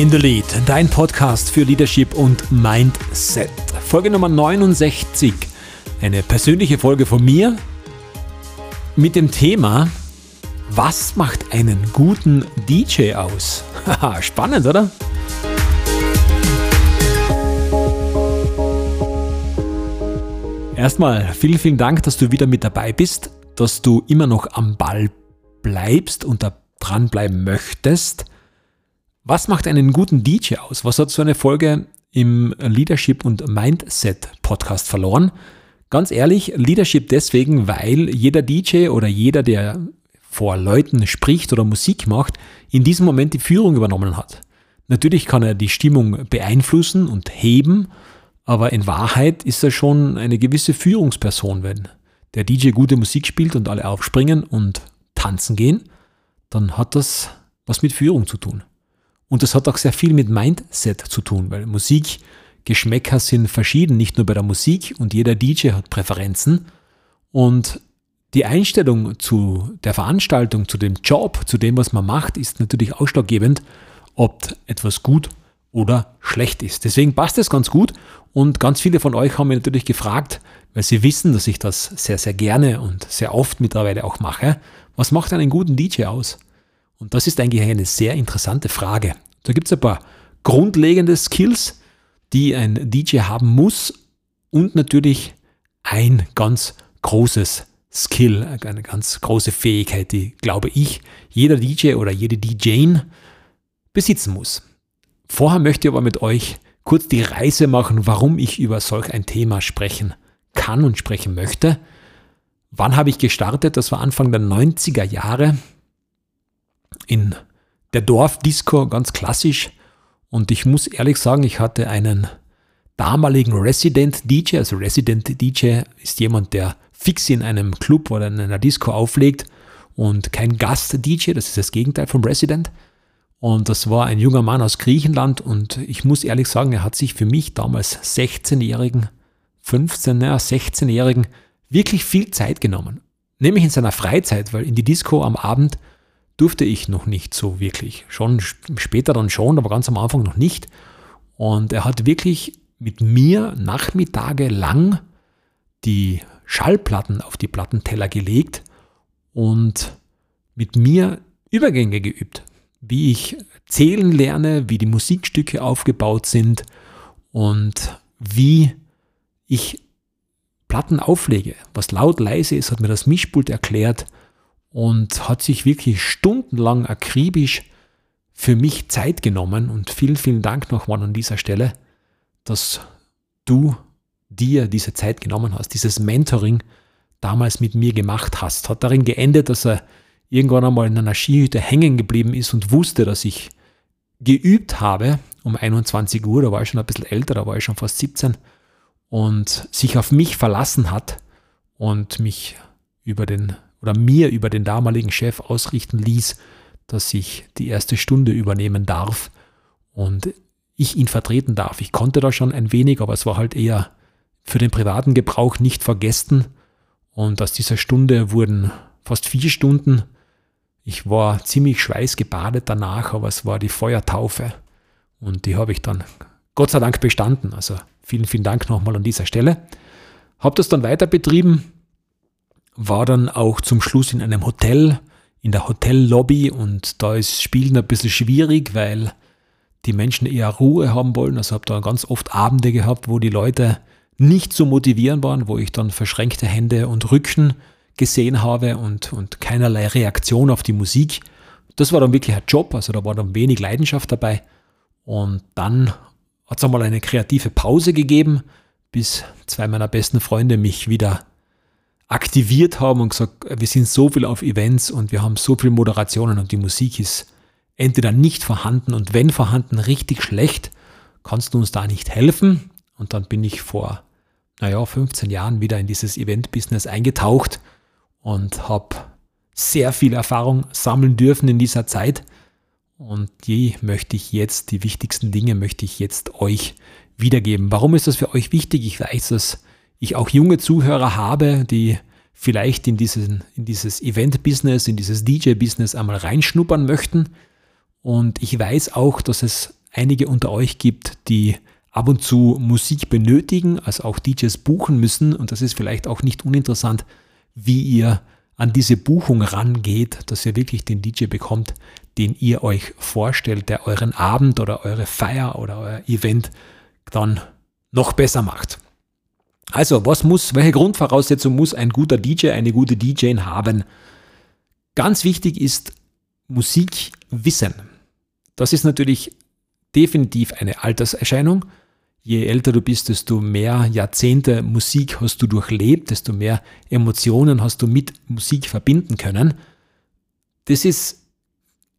In the Lead, dein Podcast für Leadership und Mindset. Folge Nummer 69. Eine persönliche Folge von mir mit dem Thema, was macht einen guten DJ aus? Haha, spannend, oder? Erstmal vielen, vielen Dank, dass du wieder mit dabei bist, dass du immer noch am Ball bleibst und dranbleiben möchtest. Was macht einen guten DJ aus? Was hat so eine Folge im Leadership und Mindset Podcast verloren? Ganz ehrlich, Leadership deswegen, weil jeder DJ oder jeder, der vor Leuten spricht oder Musik macht, in diesem Moment die Führung übernommen hat. Natürlich kann er die Stimmung beeinflussen und heben, aber in Wahrheit ist er schon eine gewisse Führungsperson, wenn der DJ gute Musik spielt und alle aufspringen und tanzen gehen, dann hat das was mit Führung zu tun. Und das hat auch sehr viel mit Mindset zu tun, weil Musikgeschmäcker sind verschieden, nicht nur bei der Musik und jeder DJ hat Präferenzen. Und die Einstellung zu der Veranstaltung, zu dem Job, zu dem, was man macht, ist natürlich ausschlaggebend, ob etwas gut oder schlecht ist. Deswegen passt es ganz gut und ganz viele von euch haben mich natürlich gefragt, weil sie wissen, dass ich das sehr, sehr gerne und sehr oft mittlerweile auch mache. Was macht einen guten DJ aus? Und das ist eigentlich eine sehr interessante Frage. Da gibt es ein paar grundlegende Skills, die ein DJ haben muss und natürlich ein ganz großes Skill, eine ganz große Fähigkeit, die, glaube ich, jeder DJ oder jede DJ besitzen muss. Vorher möchte ich aber mit euch kurz die Reise machen, warum ich über solch ein Thema sprechen kann und sprechen möchte. Wann habe ich gestartet? Das war Anfang der 90er Jahre in der Dorfdisco, ganz klassisch. Und ich muss ehrlich sagen, ich hatte einen damaligen Resident DJ. Also Resident DJ ist jemand, der fix in einem Club oder in einer Disco auflegt und kein Gast-DJ. Das ist das Gegenteil vom Resident. Und das war ein junger Mann aus Griechenland und ich muss ehrlich sagen, er hat sich für mich damals 16-Jährigen, 15, ja, 16-Jährigen wirklich viel Zeit genommen. Nämlich in seiner Freizeit, weil in die Disco am Abend durfte ich noch nicht so wirklich. Schon später dann schon, aber ganz am Anfang noch nicht. Und er hat wirklich mit mir Nachmittage lang die Schallplatten auf die Plattenteller gelegt und mit mir Übergänge geübt, wie ich zählen lerne, wie die Musikstücke aufgebaut sind und wie ich Platten auflege. Was laut leise ist, hat mir das Mischpult erklärt und hat sich wirklich stundenlang akribisch für mich Zeit genommen. Und vielen, vielen Dank nochmal an dieser Stelle, dass du dir diese Zeit genommen hast, dieses Mentoring damals mit mir gemacht hast. Hat darin geendet, dass er irgendwann einmal in einer Skihütte hängen geblieben ist und wusste, dass ich geübt habe um 21 Uhr, da war ich schon ein bisschen älter, da war ich schon fast 17 und sich auf mich verlassen hat und mich über den oder mir über den damaligen Chef ausrichten ließ, dass ich die erste Stunde übernehmen darf und ich ihn vertreten darf. Ich konnte da schon ein wenig, aber es war halt eher für den privaten Gebrauch nicht vergessen. Und aus dieser Stunde wurden fast vier Stunden. Ich war ziemlich schweißgebadet danach, aber es war die Feuertaufe. Und die habe ich dann Gott sei Dank bestanden. Also vielen, vielen Dank nochmal an dieser Stelle. Habe das dann weiter betrieben, war dann auch zum Schluss in einem Hotel, in der Hotellobby und da ist Spielen ein bisschen schwierig, weil die Menschen eher Ruhe haben wollen. Also habe da ganz oft Abende gehabt, wo die Leute nicht zu motivieren waren, wo ich dann verschränkte Hände und Rücken gesehen habe und, und keinerlei Reaktion auf die Musik. Das war dann wirklich ein Job, also da war dann wenig Leidenschaft dabei. Und dann hat es einmal eine kreative Pause gegeben, bis zwei meiner besten Freunde mich wieder aktiviert haben und gesagt, wir sind so viel auf Events und wir haben so viele Moderationen und die Musik ist entweder nicht vorhanden und wenn vorhanden richtig schlecht, kannst du uns da nicht helfen? Und dann bin ich vor, naja, 15 Jahren wieder in dieses Event-Business eingetaucht und habe sehr viel Erfahrung sammeln dürfen in dieser Zeit. Und die möchte ich jetzt, die wichtigsten Dinge möchte ich jetzt euch wiedergeben. Warum ist das für euch wichtig? Ich weiß, dass ich auch junge Zuhörer habe, die vielleicht in, diesen, in dieses Event-Business, in dieses DJ-Business einmal reinschnuppern möchten. Und ich weiß auch, dass es einige unter euch gibt, die ab und zu Musik benötigen, also auch DJs buchen müssen. Und das ist vielleicht auch nicht uninteressant, wie ihr an diese Buchung rangeht, dass ihr wirklich den DJ bekommt, den ihr euch vorstellt, der euren Abend oder eure Feier oder euer Event dann noch besser macht. Also, was muss, welche Grundvoraussetzung muss ein guter DJ, eine gute DJ haben? Ganz wichtig ist Musikwissen. Das ist natürlich definitiv eine Alterserscheinung. Je älter du bist, desto mehr Jahrzehnte Musik hast du durchlebt, desto mehr Emotionen hast du mit Musik verbinden können. Das ist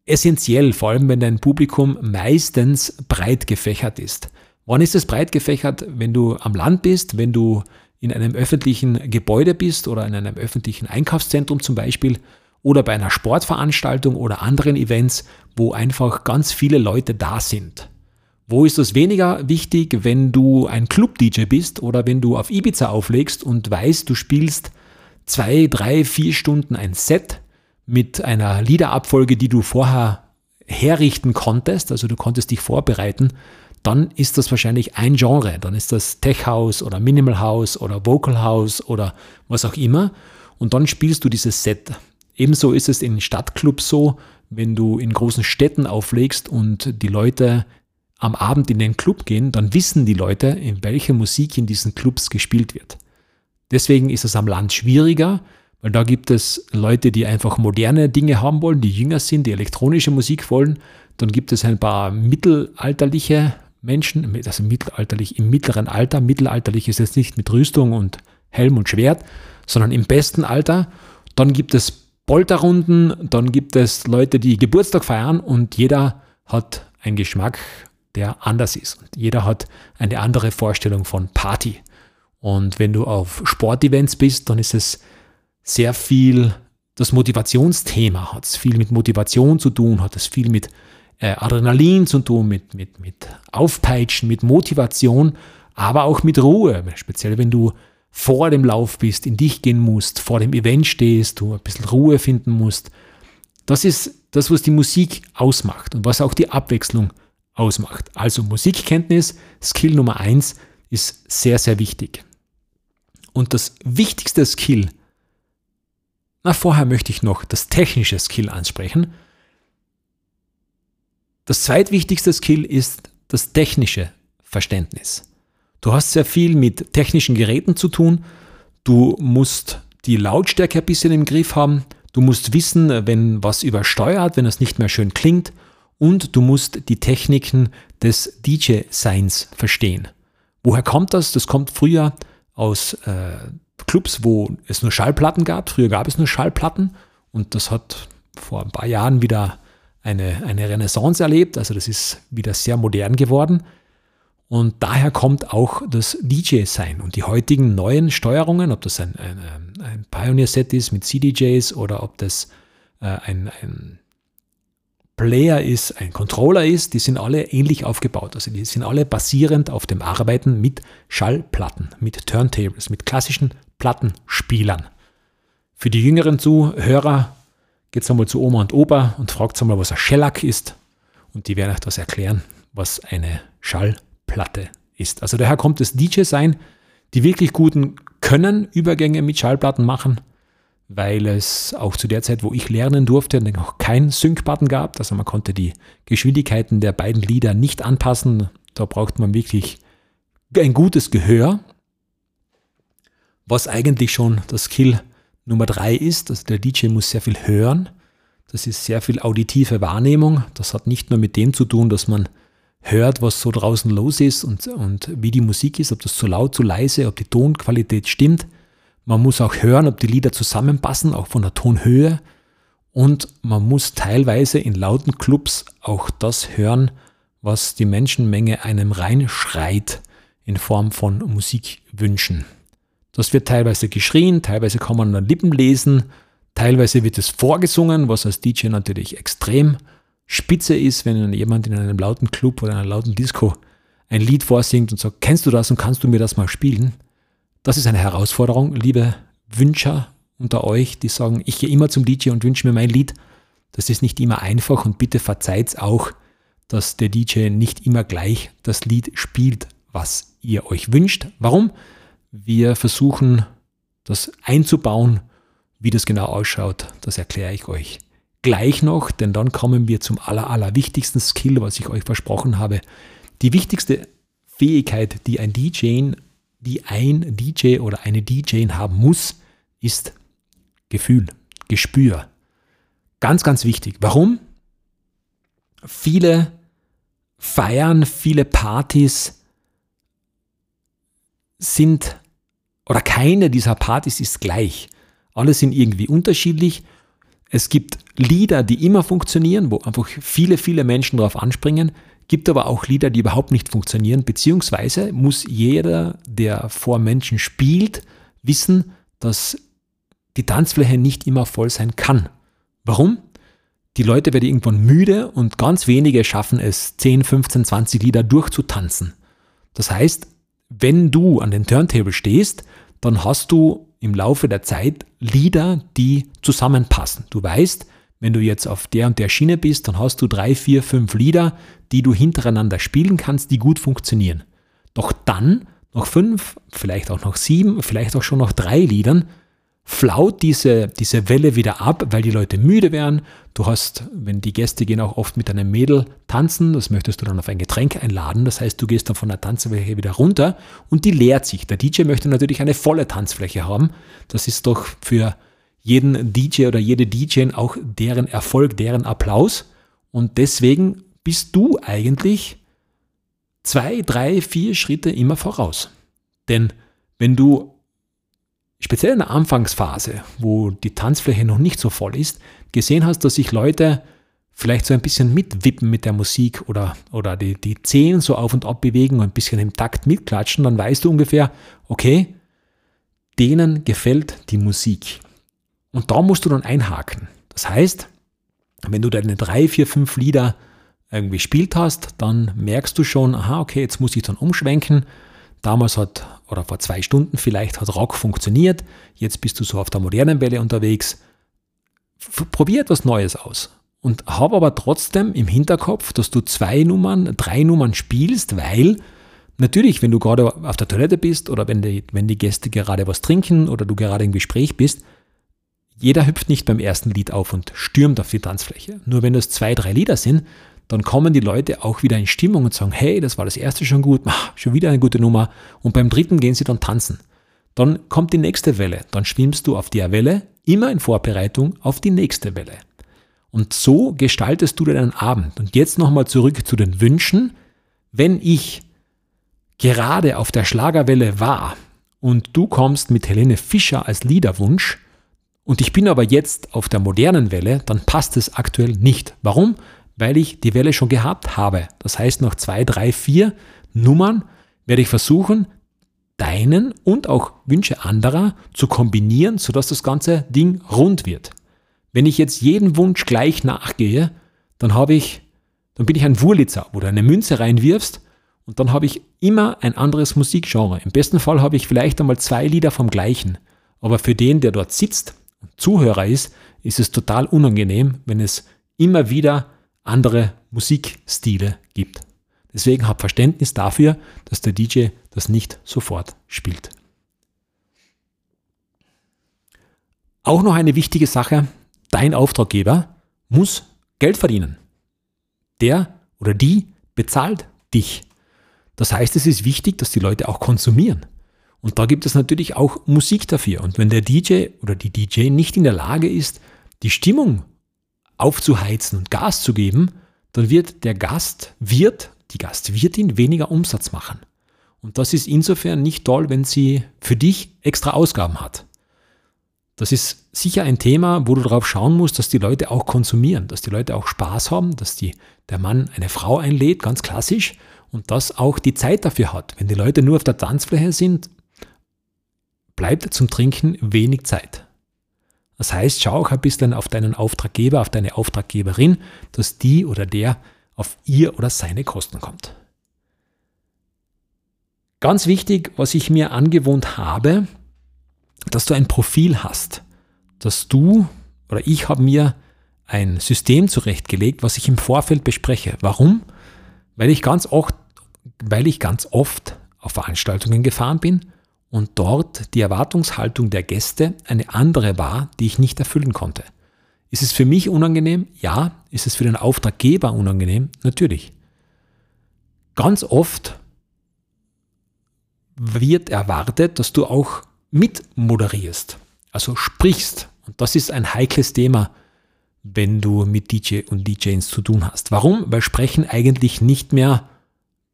essentiell, vor allem wenn dein Publikum meistens breit gefächert ist. Wann ist es breit gefächert? Wenn du am Land bist, wenn du in einem öffentlichen Gebäude bist oder in einem öffentlichen Einkaufszentrum zum Beispiel oder bei einer Sportveranstaltung oder anderen Events, wo einfach ganz viele Leute da sind. Wo ist das weniger wichtig, wenn du ein Club-DJ bist oder wenn du auf Ibiza auflegst und weißt, du spielst zwei, drei, vier Stunden ein Set mit einer Liederabfolge, die du vorher herrichten konntest, also du konntest dich vorbereiten, dann ist das wahrscheinlich ein Genre. Dann ist das Tech House oder Minimal House oder Vocal House oder was auch immer. Und dann spielst du dieses Set. Ebenso ist es in Stadtclubs so, wenn du in großen Städten auflegst und die Leute am Abend in den Club gehen, dann wissen die Leute, in welcher Musik in diesen Clubs gespielt wird. Deswegen ist es am Land schwieriger, weil da gibt es Leute, die einfach moderne Dinge haben wollen, die jünger sind, die elektronische Musik wollen. Dann gibt es ein paar mittelalterliche Menschen, also mittelalterlich im mittleren Alter. Mittelalterlich ist jetzt nicht mit Rüstung und Helm und Schwert, sondern im besten Alter. Dann gibt es Polterrunden, dann gibt es Leute, die Geburtstag feiern und jeder hat einen Geschmack der anders ist. Und jeder hat eine andere Vorstellung von Party. Und wenn du auf Sportevents bist, dann ist es sehr viel das Motivationsthema, hat es viel mit Motivation zu tun, hat es viel mit äh, Adrenalin zu tun, mit, mit, mit Aufpeitschen, mit Motivation, aber auch mit Ruhe. Speziell wenn du vor dem Lauf bist, in dich gehen musst, vor dem Event stehst, du ein bisschen Ruhe finden musst. Das ist das, was die Musik ausmacht und was auch die Abwechslung ausmacht. Also Musikkenntnis, Skill Nummer eins ist sehr, sehr wichtig. Und das wichtigste Skill, na vorher möchte ich noch das technische Skill ansprechen. Das zweitwichtigste Skill ist das technische Verständnis. Du hast sehr viel mit technischen Geräten zu tun. Du musst die Lautstärke ein bisschen im Griff haben. Du musst wissen, wenn was übersteuert, wenn es nicht mehr schön klingt und du musst die Techniken des DJ-Seins verstehen. Woher kommt das? Das kommt früher aus äh, Clubs, wo es nur Schallplatten gab. Früher gab es nur Schallplatten und das hat vor ein paar Jahren wieder eine, eine Renaissance erlebt. Also das ist wieder sehr modern geworden. Und daher kommt auch das DJ-Sein und die heutigen neuen Steuerungen, ob das ein, ein, ein Pioneer-Set ist mit CDJs oder ob das äh, ein, ein Player ist, ein Controller ist, die sind alle ähnlich aufgebaut. Also die sind alle basierend auf dem Arbeiten mit Schallplatten, mit Turntables, mit klassischen Plattenspielern. Für die jüngeren Zuhörer geht es einmal zu Oma und Opa und fragt einmal, was ein Shellac ist. Und die werden euch das erklären, was eine Schallplatte ist. Also daher kommt das DJ sein, die wirklich guten können Übergänge mit Schallplatten machen weil es auch zu der Zeit, wo ich lernen durfte, noch kein Sync-Button gab. Also man konnte die Geschwindigkeiten der beiden Lieder nicht anpassen. Da braucht man wirklich ein gutes Gehör, was eigentlich schon das Skill Nummer drei ist. Also der DJ muss sehr viel hören. Das ist sehr viel auditive Wahrnehmung. Das hat nicht nur mit dem zu tun, dass man hört, was so draußen los ist und, und wie die Musik ist, ob das zu laut, zu leise, ob die Tonqualität stimmt man muss auch hören, ob die Lieder zusammenpassen, auch von der Tonhöhe. Und man muss teilweise in lauten Clubs auch das hören, was die Menschenmenge einem reinschreit in Form von Musikwünschen. Das wird teilweise geschrien, teilweise kann man an den Lippen lesen, teilweise wird es vorgesungen, was als DJ natürlich extrem spitze ist, wenn jemand in einem lauten Club oder einer lauten Disco ein Lied vorsingt und sagt, kennst du das und kannst du mir das mal spielen? Das ist eine Herausforderung, liebe Wünscher unter euch, die sagen, ich gehe immer zum DJ und wünsche mir mein Lied. Das ist nicht immer einfach und bitte verzeiht auch, dass der DJ nicht immer gleich das Lied spielt, was ihr euch wünscht. Warum? Wir versuchen das einzubauen. Wie das genau ausschaut, das erkläre ich euch gleich noch, denn dann kommen wir zum aller, aller wichtigsten Skill, was ich euch versprochen habe. Die wichtigste Fähigkeit, die ein DJ, die ein DJ oder eine DJ haben muss, ist Gefühl, Gespür. Ganz, ganz wichtig. Warum? Viele Feiern, viele Partys sind, oder keine dieser Partys ist gleich. Alle sind irgendwie unterschiedlich. Es gibt Lieder, die immer funktionieren, wo einfach viele, viele Menschen darauf anspringen. Gibt aber auch Lieder, die überhaupt nicht funktionieren, beziehungsweise muss jeder, der vor Menschen spielt, wissen, dass die Tanzfläche nicht immer voll sein kann. Warum? Die Leute werden irgendwann müde und ganz wenige schaffen es, 10, 15, 20 Lieder durchzutanzen. Das heißt, wenn du an den Turntable stehst, dann hast du im Laufe der Zeit Lieder, die zusammenpassen. Du weißt, wenn du jetzt auf der und der Schiene bist, dann hast du drei, vier, fünf Lieder, die du hintereinander spielen kannst, die gut funktionieren. Doch dann, nach fünf, vielleicht auch noch sieben, vielleicht auch schon noch drei Liedern, flaut diese, diese Welle wieder ab, weil die Leute müde werden. Du hast, wenn die Gäste gehen auch oft mit einem Mädel tanzen, das möchtest du dann auf ein Getränk einladen. Das heißt, du gehst dann von der Tanzfläche wieder runter und die leert sich. Der DJ möchte natürlich eine volle Tanzfläche haben. Das ist doch für jeden DJ oder jede DJ auch deren Erfolg, deren Applaus. Und deswegen bist du eigentlich zwei, drei, vier Schritte immer voraus. Denn wenn du speziell in der Anfangsphase, wo die Tanzfläche noch nicht so voll ist, gesehen hast, dass sich Leute vielleicht so ein bisschen mitwippen mit der Musik oder, oder die, die Zehen so auf und ab bewegen und ein bisschen im Takt mitklatschen, dann weißt du ungefähr, okay, denen gefällt die Musik. Und da musst du dann einhaken. Das heißt, wenn du deine drei, vier, fünf Lieder irgendwie gespielt hast, dann merkst du schon, aha, okay, jetzt muss ich dann umschwenken Damals hat, oder vor zwei Stunden vielleicht, hat Rock funktioniert. Jetzt bist du so auf der modernen Welle unterwegs. Probier etwas Neues aus. Und habe aber trotzdem im Hinterkopf, dass du zwei Nummern, drei Nummern spielst, weil natürlich, wenn du gerade auf der Toilette bist oder wenn die, wenn die Gäste gerade was trinken oder du gerade im Gespräch bist, jeder hüpft nicht beim ersten Lied auf und stürmt auf die Tanzfläche. Nur wenn das zwei, drei Lieder sind, dann kommen die Leute auch wieder in Stimmung und sagen, hey, das war das erste schon gut, ach, schon wieder eine gute Nummer. Und beim dritten gehen sie dann tanzen. Dann kommt die nächste Welle, dann schwimmst du auf der Welle, immer in Vorbereitung auf die nächste Welle. Und so gestaltest du deinen Abend. Und jetzt nochmal zurück zu den Wünschen. Wenn ich gerade auf der Schlagerwelle war und du kommst mit Helene Fischer als Liederwunsch und ich bin aber jetzt auf der modernen Welle, dann passt es aktuell nicht. Warum? Weil ich die Welle schon gehabt habe. Das heißt, noch zwei, drei, vier Nummern werde ich versuchen, deinen und auch Wünsche anderer zu kombinieren, sodass das ganze Ding rund wird. Wenn ich jetzt jeden Wunsch gleich nachgehe, dann habe ich, dann bin ich ein Wurlitzer, wo du eine Münze reinwirfst und dann habe ich immer ein anderes Musikgenre. Im besten Fall habe ich vielleicht einmal zwei Lieder vom gleichen. Aber für den, der dort sitzt und Zuhörer ist, ist es total unangenehm, wenn es immer wieder andere Musikstile gibt. Deswegen hab Verständnis dafür, dass der DJ das nicht sofort spielt. Auch noch eine wichtige Sache, dein Auftraggeber muss Geld verdienen. Der oder die bezahlt dich. Das heißt, es ist wichtig, dass die Leute auch konsumieren. Und da gibt es natürlich auch Musik dafür. Und wenn der DJ oder die DJ nicht in der Lage ist, die Stimmung aufzuheizen und Gas zu geben, dann wird der Gast, wird, die Gastwirtin weniger Umsatz machen. Und das ist insofern nicht toll, wenn sie für dich extra Ausgaben hat. Das ist sicher ein Thema, wo du darauf schauen musst, dass die Leute auch konsumieren, dass die Leute auch Spaß haben, dass die, der Mann eine Frau einlädt, ganz klassisch, und dass auch die Zeit dafür hat. Wenn die Leute nur auf der Tanzfläche sind, bleibt zum Trinken wenig Zeit. Das heißt, schau auch ein bisschen auf deinen Auftraggeber, auf deine Auftraggeberin, dass die oder der auf ihr oder seine Kosten kommt. Ganz wichtig, was ich mir angewohnt habe, dass du ein Profil hast, dass du oder ich habe mir ein System zurechtgelegt, was ich im Vorfeld bespreche. Warum? weil ich ganz oft, weil ich ganz oft auf Veranstaltungen gefahren bin und dort die Erwartungshaltung der Gäste eine andere war, die ich nicht erfüllen konnte. Ist es für mich unangenehm? Ja. Ist es für den Auftraggeber unangenehm? Natürlich. Ganz oft wird erwartet, dass du auch mitmoderierst, also sprichst. Und das ist ein heikles Thema, wenn du mit DJ und DJs zu tun hast. Warum? Weil Sprechen eigentlich nicht mehr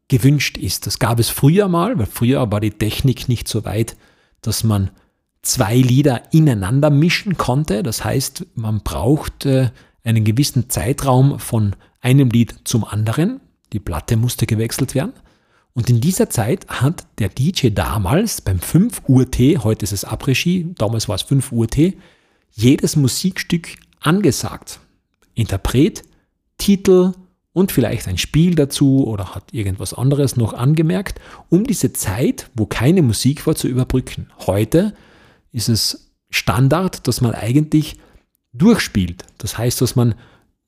gewünscht ist. Das gab es früher mal, weil früher war die Technik nicht so weit, dass man zwei Lieder ineinander mischen konnte. Das heißt, man braucht einen gewissen Zeitraum von einem Lied zum anderen. Die Platte musste gewechselt werden. Und in dieser Zeit hat der DJ damals beim 5 Uhr T, heute ist es Après-Ski, damals war es 5 Uhr T, jedes Musikstück angesagt. Interpret, Titel und vielleicht ein Spiel dazu oder hat irgendwas anderes noch angemerkt, um diese Zeit, wo keine Musik war, zu überbrücken. Heute ist es Standard, dass man eigentlich durchspielt. Das heißt, dass man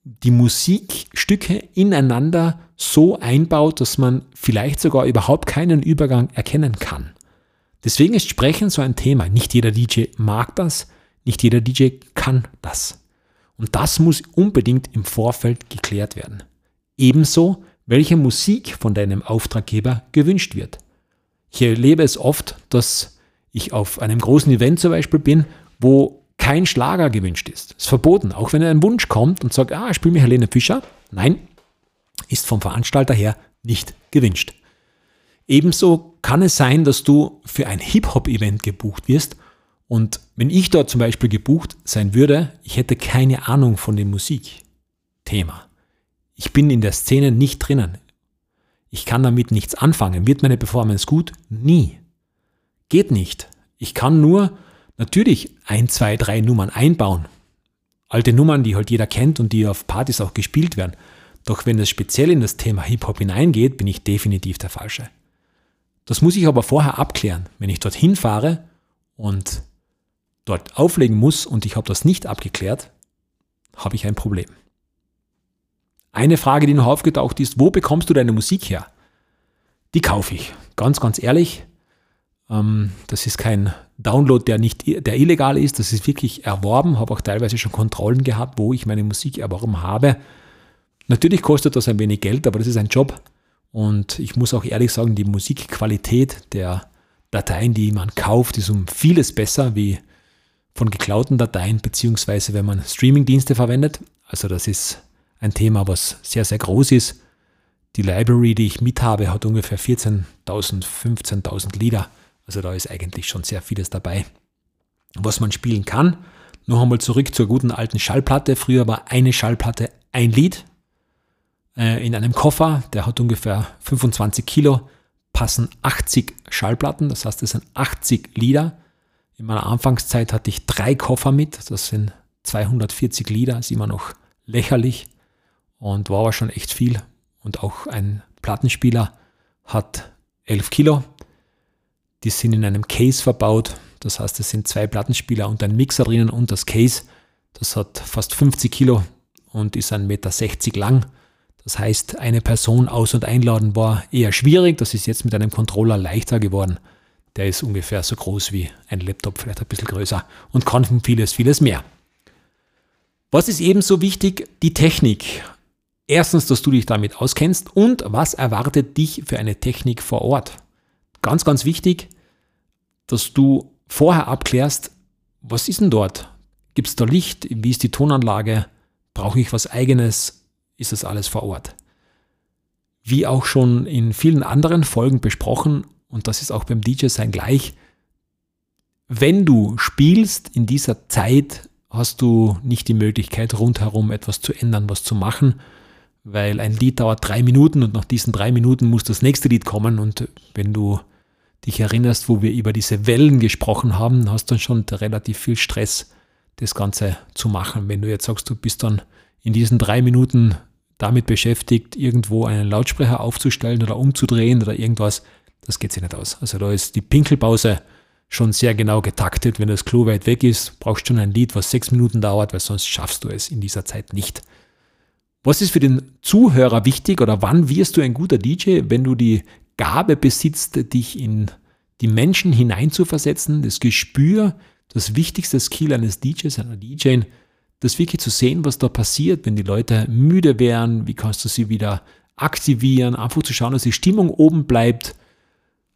die Musikstücke ineinander so einbaut, dass man vielleicht sogar überhaupt keinen Übergang erkennen kann. Deswegen ist Sprechen so ein Thema. Nicht jeder DJ mag das, nicht jeder DJ kann das. Und das muss unbedingt im Vorfeld geklärt werden. Ebenso, welche Musik von deinem Auftraggeber gewünscht wird. Ich erlebe es oft, dass ich auf einem großen Event zum Beispiel bin, wo kein Schlager gewünscht ist. Ist verboten. Auch wenn ein Wunsch kommt und sagt, ah, spiel mir Helene Fischer. Nein, ist vom Veranstalter her nicht gewünscht. Ebenso kann es sein, dass du für ein Hip-Hop-Event gebucht wirst und wenn ich dort zum Beispiel gebucht sein würde, ich hätte keine Ahnung von dem Musikthema. Ich bin in der Szene nicht drinnen. Ich kann damit nichts anfangen. Wird meine Performance gut? Nie. Geht nicht. Ich kann nur natürlich ein, zwei, drei Nummern einbauen. Alte Nummern, die halt jeder kennt und die auf Partys auch gespielt werden. Doch wenn es speziell in das Thema Hip-Hop hineingeht, bin ich definitiv der Falsche. Das muss ich aber vorher abklären. Wenn ich dorthin fahre und dort auflegen muss und ich habe das nicht abgeklärt, habe ich ein Problem. Eine Frage, die noch aufgetaucht ist, wo bekommst du deine Musik her? Die kaufe ich. Ganz, ganz ehrlich. Ähm, das ist kein Download, der nicht, der illegal ist. Das ist wirklich erworben. Habe auch teilweise schon Kontrollen gehabt, wo ich meine Musik erworben habe. Natürlich kostet das ein wenig Geld, aber das ist ein Job. Und ich muss auch ehrlich sagen, die Musikqualität der Dateien, die man kauft, ist um vieles besser wie von geklauten Dateien, beziehungsweise wenn man Streamingdienste verwendet. Also das ist ein Thema, was sehr, sehr groß ist. Die Library, die ich mit habe, hat ungefähr 14.000, 15.000 Lieder. Also da ist eigentlich schon sehr vieles dabei, was man spielen kann. Noch einmal zurück zur guten alten Schallplatte. Früher war eine Schallplatte ein Lied äh, in einem Koffer, der hat ungefähr 25 Kilo, passen 80 Schallplatten, das heißt, es sind 80 Lieder. In meiner Anfangszeit hatte ich drei Koffer mit, das sind 240 Lieder, ist immer noch lächerlich und war aber schon echt viel. Und auch ein Plattenspieler hat 11 Kilo. Die sind in einem Case verbaut, das heißt, es sind zwei Plattenspieler und ein Mixer drinnen und das Case, das hat fast 50 Kilo und ist 1,60 Meter lang. Das heißt, eine Person aus- und einladen war eher schwierig. Das ist jetzt mit einem Controller leichter geworden. Der ist ungefähr so groß wie ein Laptop, vielleicht ein bisschen größer und kann vieles, vieles mehr. Was ist ebenso wichtig? Die Technik. Erstens, dass du dich damit auskennst und was erwartet dich für eine Technik vor Ort. Ganz, ganz wichtig, dass du vorher abklärst, was ist denn dort? Gibt es da Licht? Wie ist die Tonanlage? Brauche ich was eigenes? Ist das alles vor Ort? Wie auch schon in vielen anderen Folgen besprochen, und das ist auch beim DJ-Sein gleich, wenn du spielst in dieser Zeit, hast du nicht die Möglichkeit, rundherum etwas zu ändern, was zu machen, weil ein Lied dauert drei Minuten und nach diesen drei Minuten muss das nächste Lied kommen. Und wenn du dich erinnerst, wo wir über diese Wellen gesprochen haben, hast du schon relativ viel Stress, das Ganze zu machen. Wenn du jetzt sagst, du bist dann in diesen drei Minuten damit beschäftigt, irgendwo einen Lautsprecher aufzustellen oder umzudrehen oder irgendwas, das geht sich nicht aus. Also da ist die Pinkelpause schon sehr genau getaktet. Wenn das Klo weit weg ist, brauchst du schon ein Lied, was sechs Minuten dauert, weil sonst schaffst du es in dieser Zeit nicht. Was ist für den Zuhörer wichtig oder wann wirst du ein guter DJ, wenn du die Gabe besitzt, dich in die Menschen hineinzuversetzen, das Gespür, das wichtigste Skill eines DJs, einer DJ, das wirklich zu sehen, was da passiert, wenn die Leute müde wären, wie kannst du sie wieder aktivieren, einfach zu schauen, dass die Stimmung oben bleibt,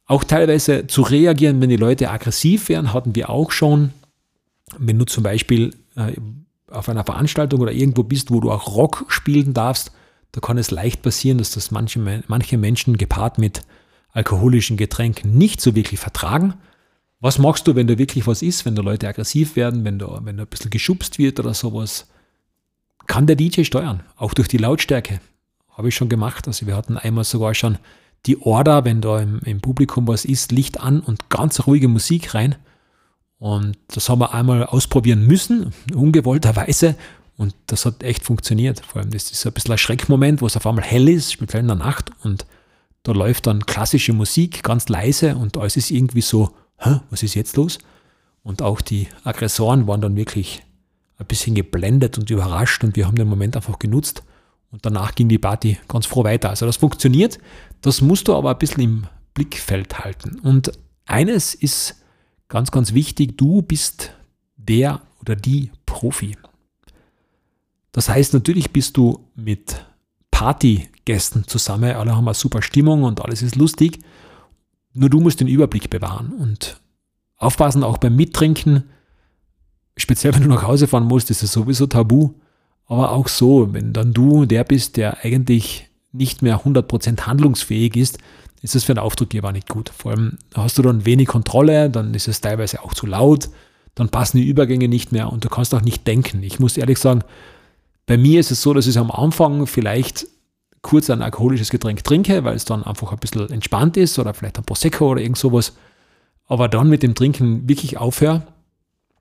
auch teilweise zu reagieren, wenn die Leute aggressiv wären, hatten wir auch schon. Wenn du zum Beispiel äh, auf einer Veranstaltung oder irgendwo bist, wo du auch Rock spielen darfst, da kann es leicht passieren, dass das manche, manche Menschen gepaart mit alkoholischen Getränken nicht so wirklich vertragen. Was machst du, wenn da wirklich was ist, wenn da Leute aggressiv werden, wenn da, wenn da ein bisschen geschubst wird oder sowas? Kann der DJ steuern, auch durch die Lautstärke. Habe ich schon gemacht. Also wir hatten einmal sogar schon die Order, wenn da im, im Publikum was ist, Licht an und ganz ruhige Musik rein. Und das haben wir einmal ausprobieren müssen, ungewollterweise. Und das hat echt funktioniert. Vor allem, das ist ein bisschen ein Schreckmoment, wo es auf einmal hell ist, speziell in der Nacht. Und da läuft dann klassische Musik, ganz leise. Und alles ist irgendwie so, Hä, was ist jetzt los? Und auch die Aggressoren waren dann wirklich ein bisschen geblendet und überrascht. Und wir haben den Moment einfach genutzt. Und danach ging die Party ganz froh weiter. Also das funktioniert. Das musst du aber ein bisschen im Blickfeld halten. Und eines ist Ganz, ganz wichtig, du bist der oder die Profi. Das heißt, natürlich bist du mit Partygästen zusammen, alle haben eine super Stimmung und alles ist lustig. Nur du musst den Überblick bewahren und aufpassen, auch beim Mittrinken. Speziell wenn du nach Hause fahren musst, ist es sowieso tabu. Aber auch so, wenn dann du der bist, der eigentlich nicht mehr 100% handlungsfähig ist, ist es für einen Auftraggeber nicht gut. Vor allem hast du dann wenig Kontrolle, dann ist es teilweise auch zu laut, dann passen die Übergänge nicht mehr und du kannst auch nicht denken. Ich muss ehrlich sagen, bei mir ist es so, dass ich am Anfang vielleicht kurz ein alkoholisches Getränk trinke, weil es dann einfach ein bisschen entspannt ist oder vielleicht ein Prosecco oder irgend sowas. Aber dann mit dem Trinken wirklich aufhöre.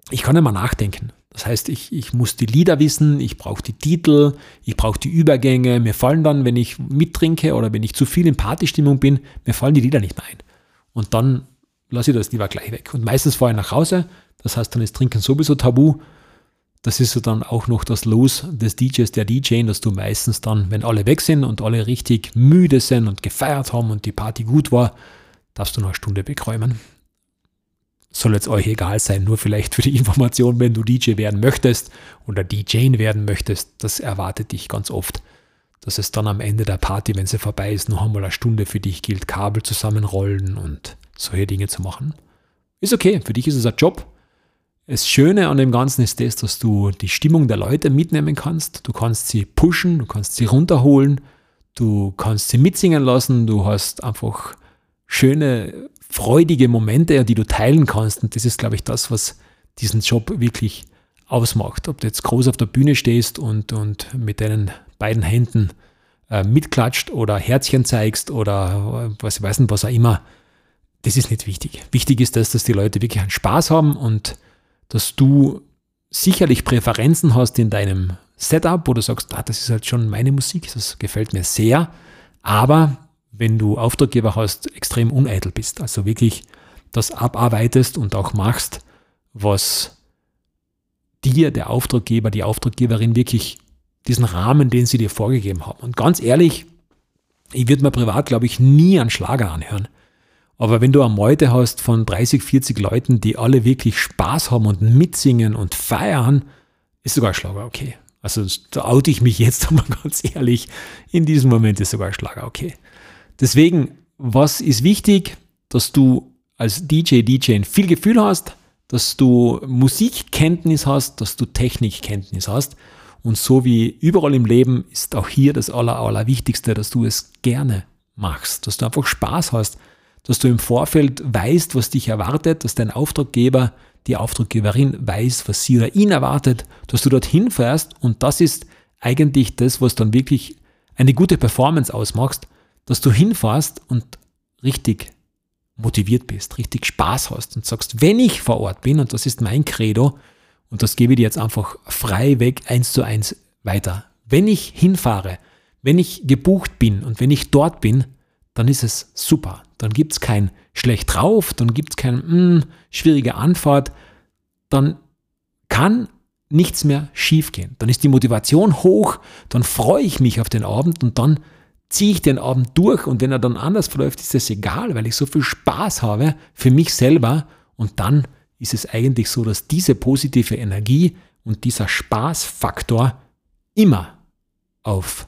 Ich kann immer nachdenken. Das heißt, ich, ich muss die Lieder wissen, ich brauche die Titel, ich brauche die Übergänge. Mir fallen dann, wenn ich mittrinke oder wenn ich zu viel in Partystimmung bin, mir fallen die Lieder nicht mehr ein. Und dann lasse ich das lieber gleich weg. Und meistens fahre ich nach Hause. Das heißt, dann ist Trinken sowieso tabu. Das ist dann auch noch das Los des DJs, der DJ, dass du meistens dann, wenn alle weg sind und alle richtig müde sind und gefeiert haben und die Party gut war, darfst du noch eine Stunde wegräumen soll jetzt euch egal sein, nur vielleicht für die Information, wenn du DJ werden möchtest oder DJ werden möchtest, das erwartet dich ganz oft, dass es dann am Ende der Party, wenn sie vorbei ist, noch einmal eine Stunde für dich gilt, Kabel zusammenrollen und solche Dinge zu machen. Ist okay, für dich ist es ein Job. Das Schöne an dem Ganzen ist das, dass du die Stimmung der Leute mitnehmen kannst. Du kannst sie pushen, du kannst sie runterholen, du kannst sie mitsingen lassen, du hast einfach schöne freudige Momente, die du teilen kannst. Und das ist, glaube ich, das, was diesen Job wirklich ausmacht. Ob du jetzt groß auf der Bühne stehst und, und mit deinen beiden Händen äh, mitklatscht oder Herzchen zeigst oder äh, was weiß nicht, was auch immer, das ist nicht wichtig. Wichtig ist das, dass die Leute wirklich einen Spaß haben und dass du sicherlich Präferenzen hast in deinem Setup, wo du sagst, ah, das ist halt schon meine Musik, das gefällt mir sehr, aber wenn du Auftraggeber hast, extrem uneitel bist. Also wirklich das abarbeitest und auch machst, was dir der Auftraggeber, die Auftraggeberin wirklich diesen Rahmen, den sie dir vorgegeben haben. Und ganz ehrlich, ich würde mir privat, glaube ich, nie einen Schlager anhören. Aber wenn du eine Meute hast von 30, 40 Leuten, die alle wirklich Spaß haben und mitsingen und feiern, ist sogar ein Schlager okay. Also da oute ich mich jetzt einmal ganz ehrlich. In diesem Moment ist sogar ein Schlager okay. Deswegen, was ist wichtig, dass du als DJ, DJ viel Gefühl hast, dass du Musikkenntnis hast, dass du Technikkenntnis hast. Und so wie überall im Leben ist auch hier das Aller, Allerwichtigste, dass du es gerne machst, dass du einfach Spaß hast, dass du im Vorfeld weißt, was dich erwartet, dass dein Auftraggeber, die Auftraggeberin weiß, was sie oder ihn erwartet, dass du dorthin fährst und das ist eigentlich das, was dann wirklich eine gute Performance ausmacht dass du hinfährst und richtig motiviert bist, richtig Spaß hast und sagst, wenn ich vor Ort bin, und das ist mein Credo, und das gebe ich dir jetzt einfach frei weg, eins zu eins weiter. Wenn ich hinfahre, wenn ich gebucht bin und wenn ich dort bin, dann ist es super. Dann gibt es kein schlecht drauf, dann gibt es kein mh, hm, schwierige Anfahrt. Dann kann nichts mehr schiefgehen. Dann ist die Motivation hoch, dann freue ich mich auf den Abend und dann ziehe ich den Abend durch und wenn er dann anders verläuft, ist es egal, weil ich so viel Spaß habe für mich selber und dann ist es eigentlich so, dass diese positive Energie und dieser Spaßfaktor immer auf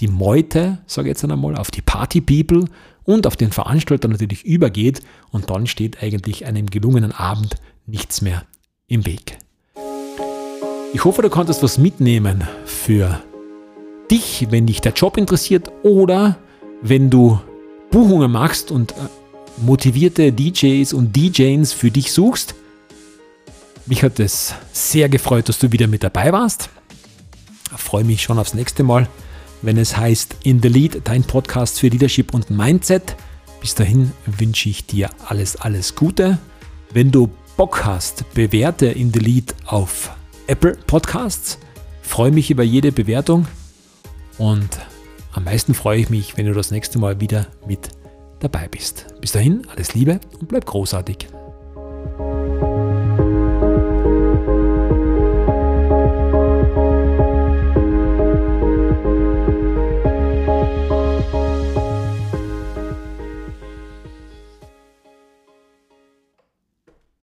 die Meute, sage ich jetzt einmal, auf die Party-People und auf den Veranstalter natürlich übergeht und dann steht eigentlich einem gelungenen Abend nichts mehr im Weg. Ich hoffe, du konntest was mitnehmen für dich, wenn dich der Job interessiert oder wenn du Buchungen machst und äh, motivierte DJs und DJs für dich suchst. Mich hat es sehr gefreut, dass du wieder mit dabei warst. Ich freue mich schon aufs nächste Mal, wenn es heißt In the Lead, dein Podcast für Leadership und Mindset. Bis dahin wünsche ich dir alles, alles Gute. Wenn du Bock hast, bewerte In the Lead auf Apple Podcasts. freue mich über jede Bewertung und am meisten freue ich mich, wenn du das nächste Mal wieder mit dabei bist. Bis dahin, alles Liebe und bleib großartig.